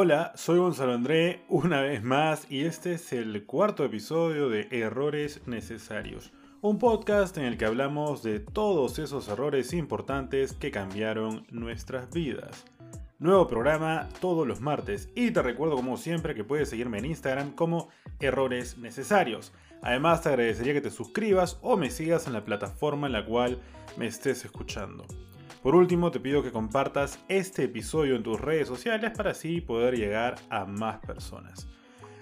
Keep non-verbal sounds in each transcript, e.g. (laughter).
Hola, soy Gonzalo André una vez más y este es el cuarto episodio de Errores Necesarios, un podcast en el que hablamos de todos esos errores importantes que cambiaron nuestras vidas. Nuevo programa todos los martes y te recuerdo como siempre que puedes seguirme en Instagram como Errores Necesarios. Además te agradecería que te suscribas o me sigas en la plataforma en la cual me estés escuchando. Por último, te pido que compartas este episodio en tus redes sociales para así poder llegar a más personas.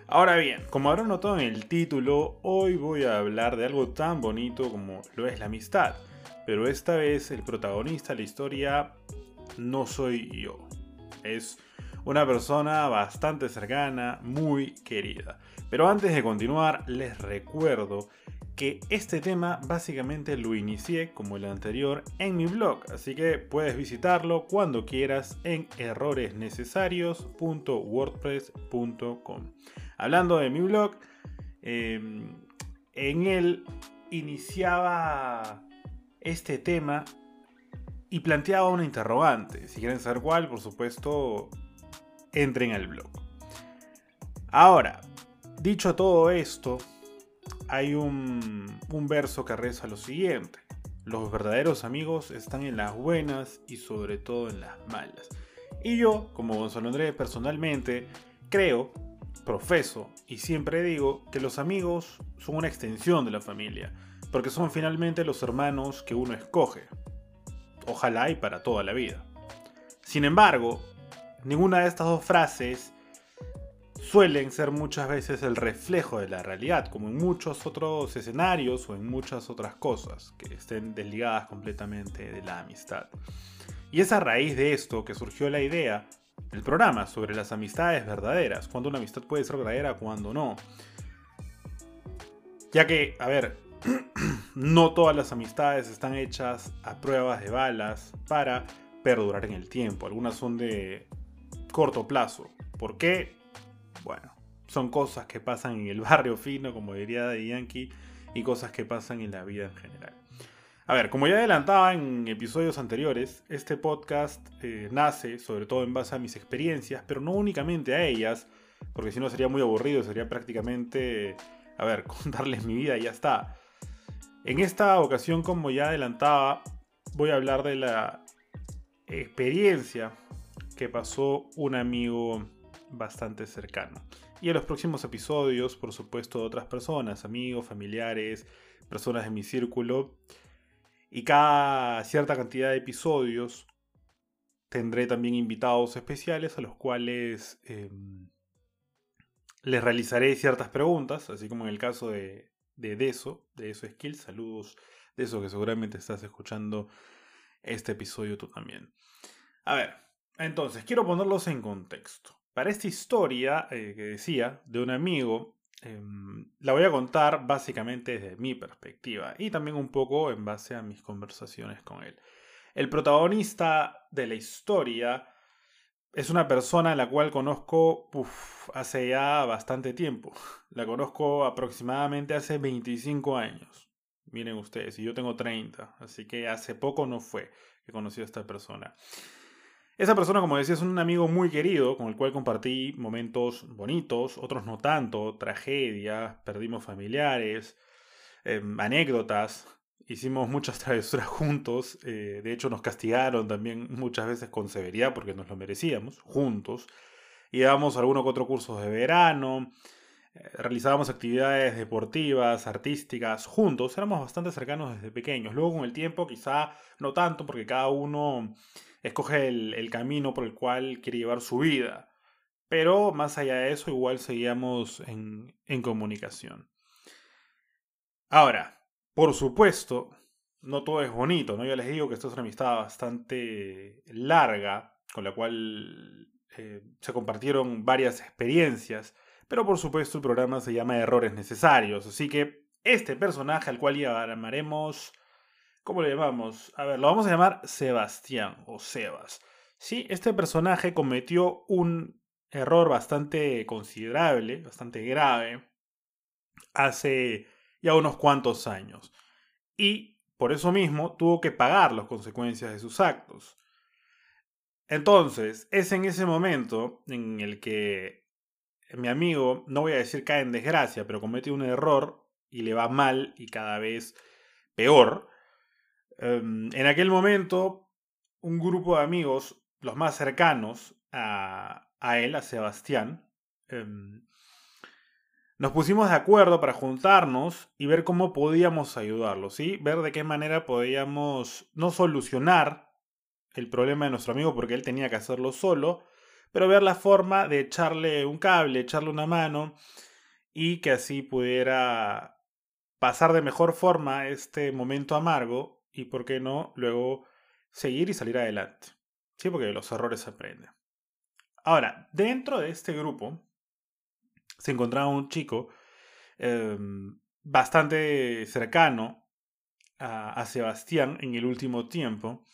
Ahora bien, como habrán notado en el título, hoy voy a hablar de algo tan bonito como lo es la amistad. Pero esta vez el protagonista de la historia no soy yo. Es una persona bastante cercana, muy querida. Pero antes de continuar, les recuerdo que este tema básicamente lo inicié como el anterior en mi blog, así que puedes visitarlo cuando quieras en erroresnecesarios.wordpress.com. Hablando de mi blog, em, en él iniciaba este tema y planteaba una interrogante. Si quieren saber cuál, por supuesto, entren al blog. Ahora, dicho todo esto, hay un, verso que reza lo siguiente. Los verdaderos amigos están en las buenas y sobre todo en las malas. Y yo, como Gonzalo Andrés, personalmente, creo, profeso y siempre digo que los amigos son una extensión de la familia, porque son finalmente los hermanos que uno escoge. Ojalá y para toda la vida. Sin embargo, ninguna de estas dos frases suelen ser muchas veces el reflejo de la realidad, como en muchos otros escenarios o en muchas otras cosas que estén desligadas completamente de la amistad. Y es a raíz de esto que surgió la idea del programa sobre las amistades verdaderas, cuando una amistad puede ser verdadera, cuando no. Ya que, a ver, (clears throat) no todas las amistades están hechas a pruebas de balas para perdurar en el tiempo, algunas son de corto plazo. ¿Por qué? Bueno, son cosas que pasan en el (laughs) barrio fino, como diría de Yankee, y cosas que pasan en la vida en general. A ver, como ya adelantaba en episodios anteriores, este podcast eh, nace sobre todo en base a mis experiencias, pero no únicamente a ellas, porque si no sería muy aburrido, sería prácticamente, a ver, (laughs) contarles mi vida y ya está. En esta ocasión, como ya adelantaba, voy a hablar de la experiencia que pasó un amigo bastante cercano. Y en los próximos episodios, por supuesto, otras personas, amigos, familiares, personas de mi círculo. Y cada cierta cantidad de episodios tendré también invitados especiales a los cuales em, les realizaré ciertas preguntas, así como en el caso de, de Deso, de Eso Skills. Saludos, de eso que seguramente estás escuchando este episodio tú también. A ver, entonces, quiero ponerlos en contexto. Para esta historia eh, que decía de un amigo, em, la voy a contar básicamente desde mi perspectiva y también un poco en base a mis conversaciones con él. El protagonista de la historia es una persona a la cual conozco hace ya bastante tiempo. (laughs) La conozco aproximadamente hace 25 años. Miren ustedes, y yo tengo 30, así que hace poco no fue que conocí a esta persona. Esa persona, como decía, es un amigo muy querido con el cual compartí momentos bonitos, otros no tanto, tragedias, perdimos familiares, em, anécdotas, hicimos muchas (laughs) travesuras juntos, eh, de hecho nos castigaron también muchas veces con severidad porque nos lo merecíamos, juntos, y dábamos algunos que otros cursos de verano, eh, realizábamos actividades deportivas, artísticas, juntos, éramos bastante cercanos desde pequeños, luego con el tiempo quizá no tanto porque cada uno escoge el, camino por el cual quiere llevar su vida. Pero más allá de eso, igual seguíamos en, comunicación. Ahora, por supuesto, no todo es bonito, ¿no? Ya les digo que esto es una amistad bastante larga, con la cual eh, se compartieron varias experiencias, pero por supuesto el programa se llama Errores Necesarios, así que este personaje al cual llamaremos ¿Cómo le llamamos? A ver, lo vamos a llamar Sebastián o Sebas. Sí, este personaje cometió un error bastante considerable, bastante grave, hace ya unos cuantos años. Y por eso mismo tuvo que pagar las consecuencias de sus actos. Entonces, es en ese momento en el que mi amigo, no voy a decir cae en desgracia, pero comete un error y le va mal y cada vez peor. Em, en aquel momento, un grupo de amigos, los más cercanos a, él, a Sebastián, em, nos pusimos de acuerdo para juntarnos y ver cómo podíamos ayudarlo, ¿sí? Ver de qué manera podíamos no solucionar el problema de nuestro amigo porque él tenía que hacerlo solo, pero ver la forma de echarle un cable, echarle una mano y que así pudiera pasar de mejor forma este momento amargo y, por qué no, luego seguir y salir adelante. Sí, porque los errores se aprenden. Ahora, dentro de este grupo se encontraba un chico em, bastante cercano a Sebastián en el último tiempo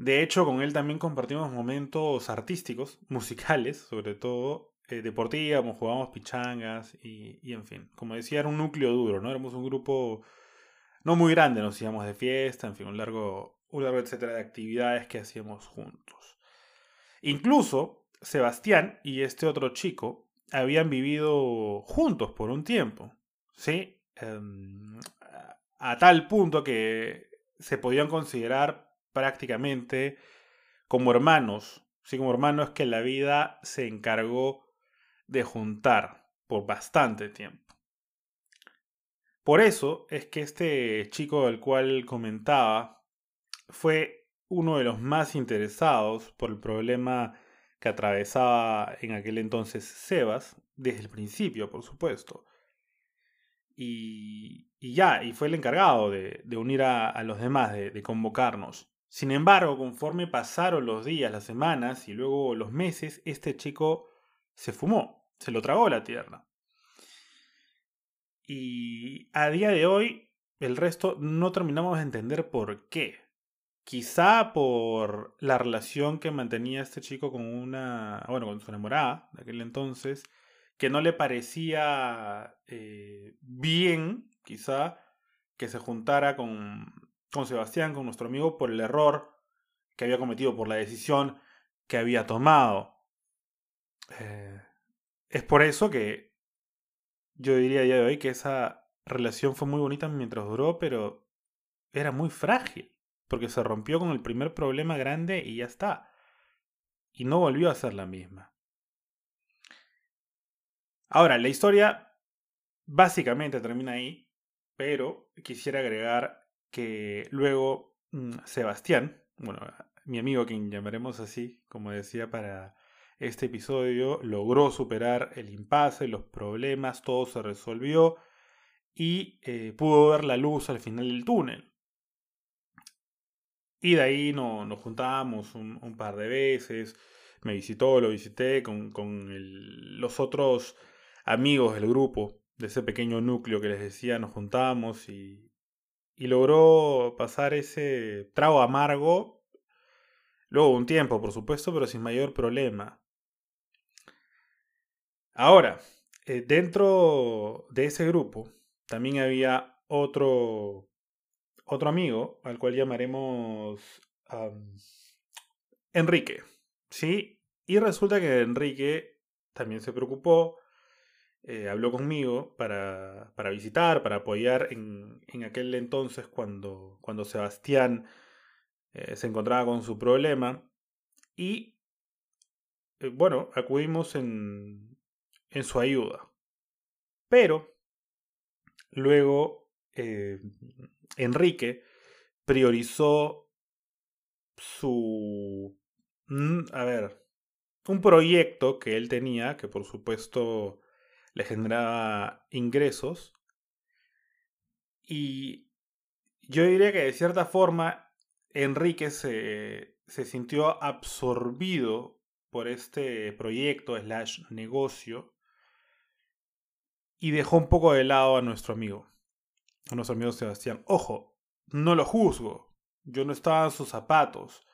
de hecho, con él también compartimos momentos artísticos, (laughs) musicales, sobre todo, eh, deportivos, jugábamos pichangas y, y, en fin. Como decía, era un núcleo duro, ¿no? Éramos un grupo no muy grande, nos íbamos de fiesta, en fin, un largo, un largo etcétera de actividades que hacíamos juntos. Incluso Sebastián y este otro chico habían vivido juntos por un tiempo, ¿sí? Em, a tal punto que se podían considerar prácticamente como hermanos, sí, como hermanos que la vida se encargó de juntar por bastante tiempo. Por eso es que este chico del cual comentaba fue uno de los más interesados por el problema que atravesaba en aquel entonces Sebas, desde el principio, por supuesto. Y, ya, y fue el encargado de, unir a, los demás, de convocarnos. Sin embargo, conforme pasaron los días, las semanas y luego los meses, este chico se fumó, se lo tragó la tierra. Y a día de hoy, el resto no terminamos de entender por qué. Quizá por la relación que mantenía este chico con una, bueno, con su enamorada de aquel entonces, que no le parecía eh, bien, quizá, que se juntara con, con Sebastián, con nuestro amigo, por el error que había cometido, por la decisión que había tomado. Eh, es por eso que yo diría a día de hoy que esa relación fue muy bonita mientras duró, pero era muy frágil, porque se rompió con el primer problema grande y ya está. Y no volvió a ser la misma. Ahora, la historia básicamente termina ahí, pero quisiera agregar que luego mm, Sebastián, bueno, mi amigo, quien llamaremos así, como decía para este episodio, logró superar el impasse, los problemas, todo se resolvió y eh, pudo ver la luz al final del túnel. Y de ahí no, nos juntábamos un, par de veces, me visitó, lo visité con, los otros amigos del grupo, de ese pequeño núcleo que les decía, nos juntábamos y, y logró pasar ese trago amargo, luego un tiempo, por supuesto, pero sin mayor problema. Ahora, eh, dentro de ese grupo también había otro, otro amigo al cual llamaremos Enrique. ¿Sí? Y resulta que Enrique también se preocupó eh, habló conmigo para, para, visitar, para apoyar en, en aquel entonces cuando, cuando Sebastián eh, se encontraba con su problema. Y bueno, acudimos en, en su ayuda. Pero luego Enrique priorizó su... Mm, a ver, un proyecto que él tenía, que por supuesto le generaba ingresos. Y yo diría que de cierta forma Enrique se, se sintió absorbido por este proyecto slash negocio y dejó un poco de lado a nuestro amigo, a nuestro amigo Sebastián. Ojo, no lo juzgo, yo no estaba en sus zapatos,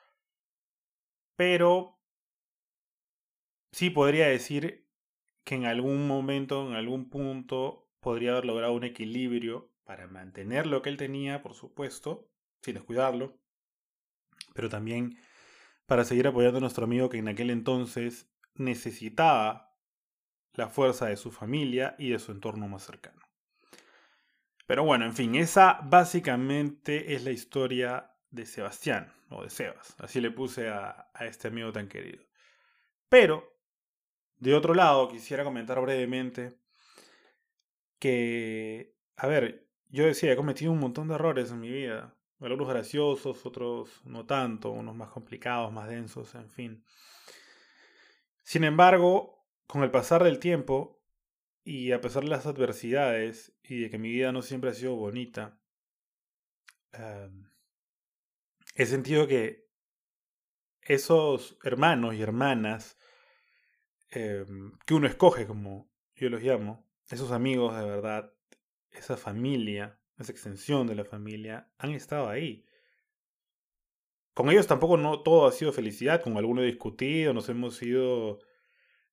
pero sí podría decir que en algún momento, en algún punto, podría haber logrado un equilibrio para mantener lo que él tenía, por supuesto, sin descuidarlo, pero también para seguir apoyando a nuestro amigo que en aquel entonces necesitaba la fuerza de su familia y de su entorno más cercano. Pero bueno, en fin, esa básicamente es la historia de Sebastián, o de Sebas, así le puse a, a este amigo tan querido. Pero, de otro lado, quisiera comentar brevemente que, a ver, yo decía, he cometido un montón de errores en mi vida, algunos graciosos, otros no tanto, unos más complicados, más densos, en fin. Sin embargo, con el pasar del tiempo, y a pesar de las adversidades y de que mi vida no siempre ha sido bonita, em, he sentido que esos hermanos y hermanas em, que uno escoge, como yo los llamo, esos amigos de verdad, esa familia, esa extensión de la familia, han estado ahí. Con ellos tampoco no todo ha sido felicidad, con algunos he discutido, nos hemos ido,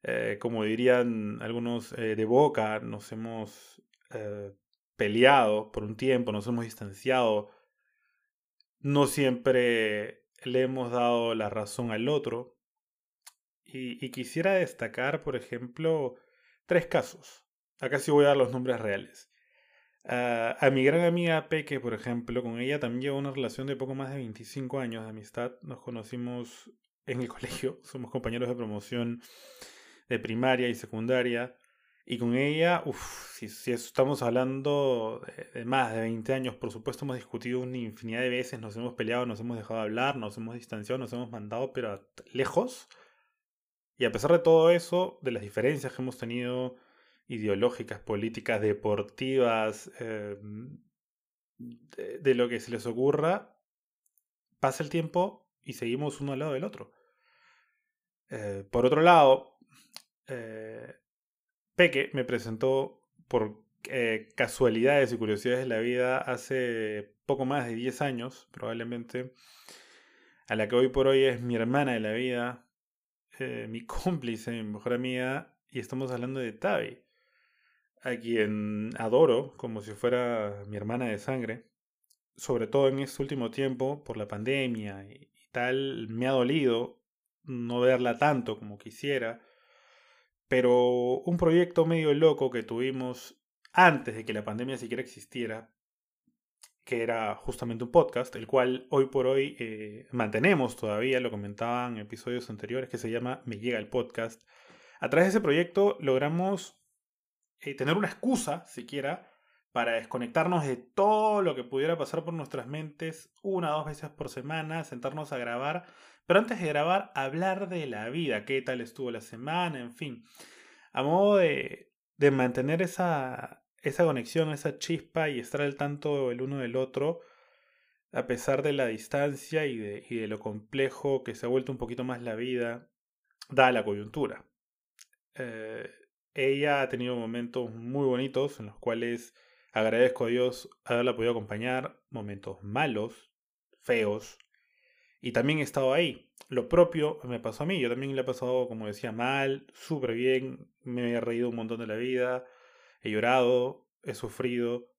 eh, como dirían algunos eh, de boca, nos hemos eh, peleado por un tiempo, nos hemos distanciado. No siempre le hemos dado la razón al otro. Y, quisiera destacar, por ejemplo, tres casos. Acá sí voy a dar los nombres reales. Ah, a mi gran amiga Peque, por ejemplo, con ella también llevo una relación de poco más de 25 años de amistad. Nos conocimos en el (laughs) colegio, somos compañeros de promoción de primaria y secundaria. Y con ella, uff, si, estamos hablando de, más de 20 años, por supuesto hemos discutido una infinidad de veces, nos hemos peleado, nos hemos dejado de hablar, nos hemos distanciado, nos hemos mandado, pero lejos. Y a pesar de todo eso, de las diferencias que hemos tenido ideológicas, políticas, deportivas, eh, de, lo que se les ocurra, pasa el tiempo y seguimos uno al lado del otro. Eh, por otro lado, eh, Peque me presentó por casualidades y curiosidades de la vida hace poco más de 10 años, probablemente, a la que hoy por hoy es mi hermana de la vida, mi (laughs) cómplice, mi mejor amiga, y estamos hablando de Tavi a quien adoro como si fuera mi hermana de sangre, sobre todo en este último tiempo por la pandemia y, tal, me ha dolido no verla tanto como quisiera, pero un proyecto medio loco que tuvimos antes de que la pandemia siquiera existiera, que era justamente un podcast, el cual hoy por hoy eh, mantenemos todavía, lo comentaban en episodios anteriores, que se llama Me llega el podcast. A través de ese proyecto logramos eh, tener una excusa, siquiera, para desconectarnos de todo lo que pudiera pasar por nuestras mentes una o dos veces por semana, sentarnos a grabar, pero antes de grabar, hablar de la vida, qué tal estuvo la semana, en fin, a modo de, de mantener esa, esa conexión, esa chispa y estar al tanto el uno del otro, a pesar de la distancia y de, y de lo complejo que se ha vuelto un poquito más la vida, da la coyuntura. Eh, ella ha tenido momentos muy bonitos en los cuales agradezco a Dios haberla podido acompañar, momentos malos, feos, y también he estado ahí. Lo propio me pasó a mí, yo también le he pasado, como decía, mal, súper bien, me he reído un montón de la vida, he llorado, he sufrido,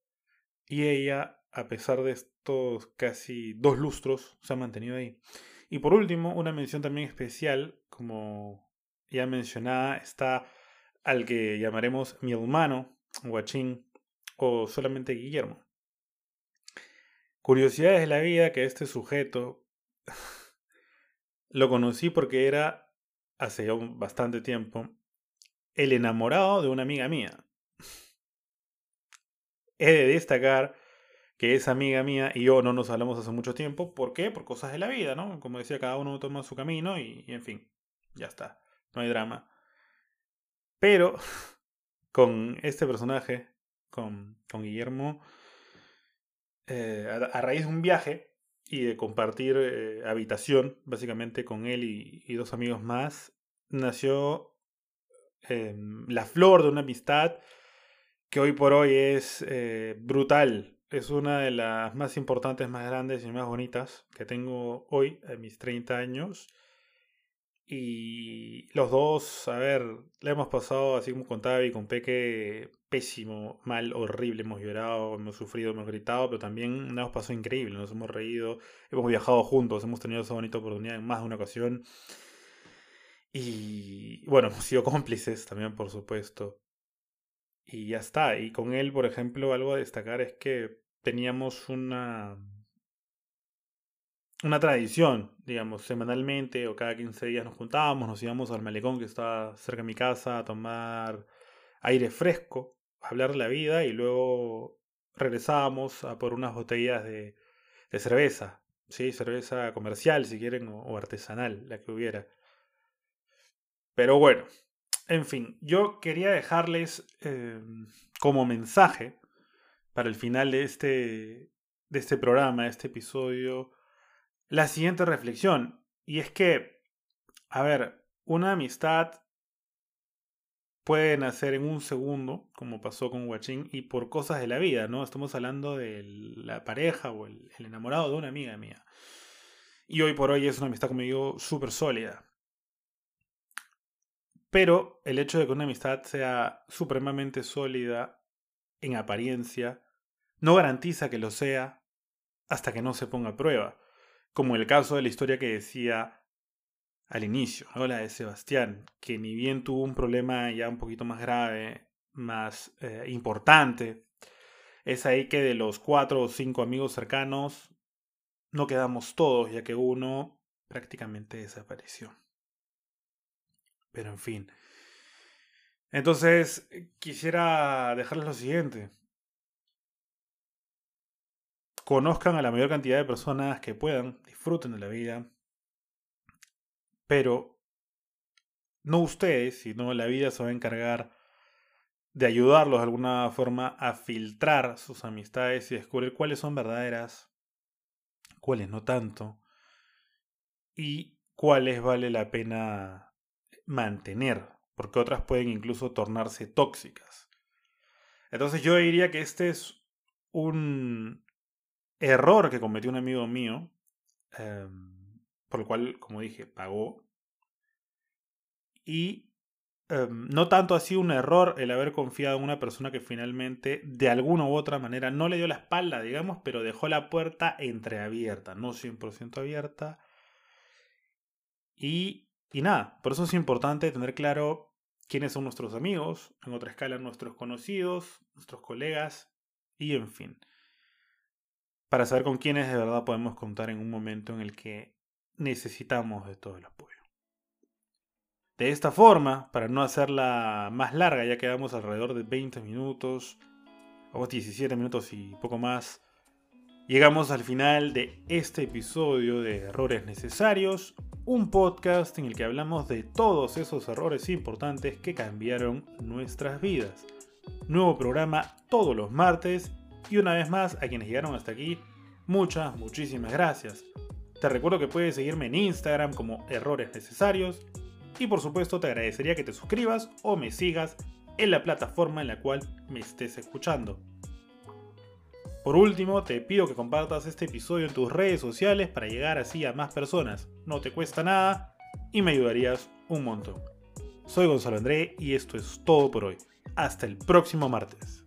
y ella, a pesar de estos casi dos lustros, se ha mantenido ahí. Y por último, una mención también especial, como ya mencionaba, está al que llamaremos mi hermano, Guachín, o solamente Guillermo. Curiosidades de la vida que este sujeto (laughs) lo conocí porque era, hace bastante tiempo, el enamorado de una amiga mía. He de destacar que esa amiga mía y yo no nos hablamos hace mucho tiempo. ¿Por qué? Por cosas de la vida, ¿no? Como decía, cada uno toma su camino y en fin, ya está. No hay drama. Pero (laughs) con este personaje, con, Guillermo, eh, a, raíz de un viaje y de compartir eh, habitación, básicamente con él y, dos amigos más, nació em, la flor de una amistad que hoy por hoy es eh, brutal. Es una de las más importantes, más grandes y más bonitas que tengo hoy, a mis 30 años. Y los dos, a ver, le hemos pasado así como con Tavi, con Peque, pésimo, mal, horrible. Hemos llorado, hemos sufrido, hemos gritado, pero también nos pasó increíble. Nos hemos reído, hemos viajado juntos, hemos tenido esa bonita oportunidad en más de una ocasión. Y bueno, hemos sido cómplices también, por supuesto. Y ya está. Y con él, por ejemplo, algo a destacar es que teníamos una una tradición, digamos, semanalmente o cada 15 días nos juntábamos, nos íbamos al malecón que está cerca de mi casa a tomar aire fresco, hablar de la vida y luego regresábamos a por unas botellas de, cerveza, ¿sí? cerveza comercial si quieren o, artesanal, la que hubiera. Pero bueno, en fin, yo quería dejarles em, como mensaje para el final de este, de este programa, de este episodio, la siguiente reflexión. Y es que, a ver, una amistad puede nacer en un segundo, como pasó con Guachín, y por cosas de la vida, ¿no? Estamos hablando de la pareja o el, enamorado de una amiga mía. Y hoy por hoy es una amistad, como digo, súper sólida. Pero el hecho de que una amistad sea supremamente sólida en apariencia no garantiza que lo sea hasta que no se ponga a prueba como el caso de la historia que decía al inicio, la de Sebastián, que ni bien tuvo un problema ya un poquito más grave, más eh, importante, es ahí que de los cuatro o cinco amigos cercanos no quedamos todos, ya que uno prácticamente desapareció. Pero en fin. Entonces, quisiera dejarles lo siguiente conozcan a la mayor cantidad de personas que puedan, disfruten de la vida, pero no ustedes, sino la vida se va a encargar de ayudarlos de alguna forma a filtrar sus amistades y descubrir cuáles son verdaderas, cuáles no tanto, y cuáles vale la pena mantener, porque otras pueden incluso tornarse tóxicas. Entonces yo diría que este es un error que cometió un amigo mío, em, por el cual, como dije, pagó. Y em, no tanto así un error el haber confiado en una persona que finalmente, de alguna u otra manera, no le dio la espalda, digamos, pero dejó la puerta entreabierta, no 100% abierta. Y, y nada, por eso es importante tener claro quiénes son nuestros amigos, en otra escala nuestros conocidos, nuestros colegas, y en fin para saber con quiénes de verdad podemos contar en un momento en el que necesitamos de todo el apoyo. De esta forma, para no hacerla más larga, ya quedamos alrededor de 20 minutos, o 17 minutos y poco más, llegamos al final de este episodio de Errores Necesarios, un podcast en el que hablamos de todos esos errores importantes que cambiaron nuestras vidas. Nuevo programa todos los martes y una vez más, a quienes llegaron hasta aquí, muchas, muchísimas gracias. Te recuerdo que puedes seguirme en Instagram como Errores Necesarios y por supuesto te agradecería que te suscribas o me sigas en la plataforma en la cual me estés escuchando. Por último, te pido que compartas este episodio en tus redes sociales para llegar así a más personas. No te cuesta nada y me ayudarías un montón. Soy Gonzalo André y esto es todo por hoy. Hasta el próximo martes.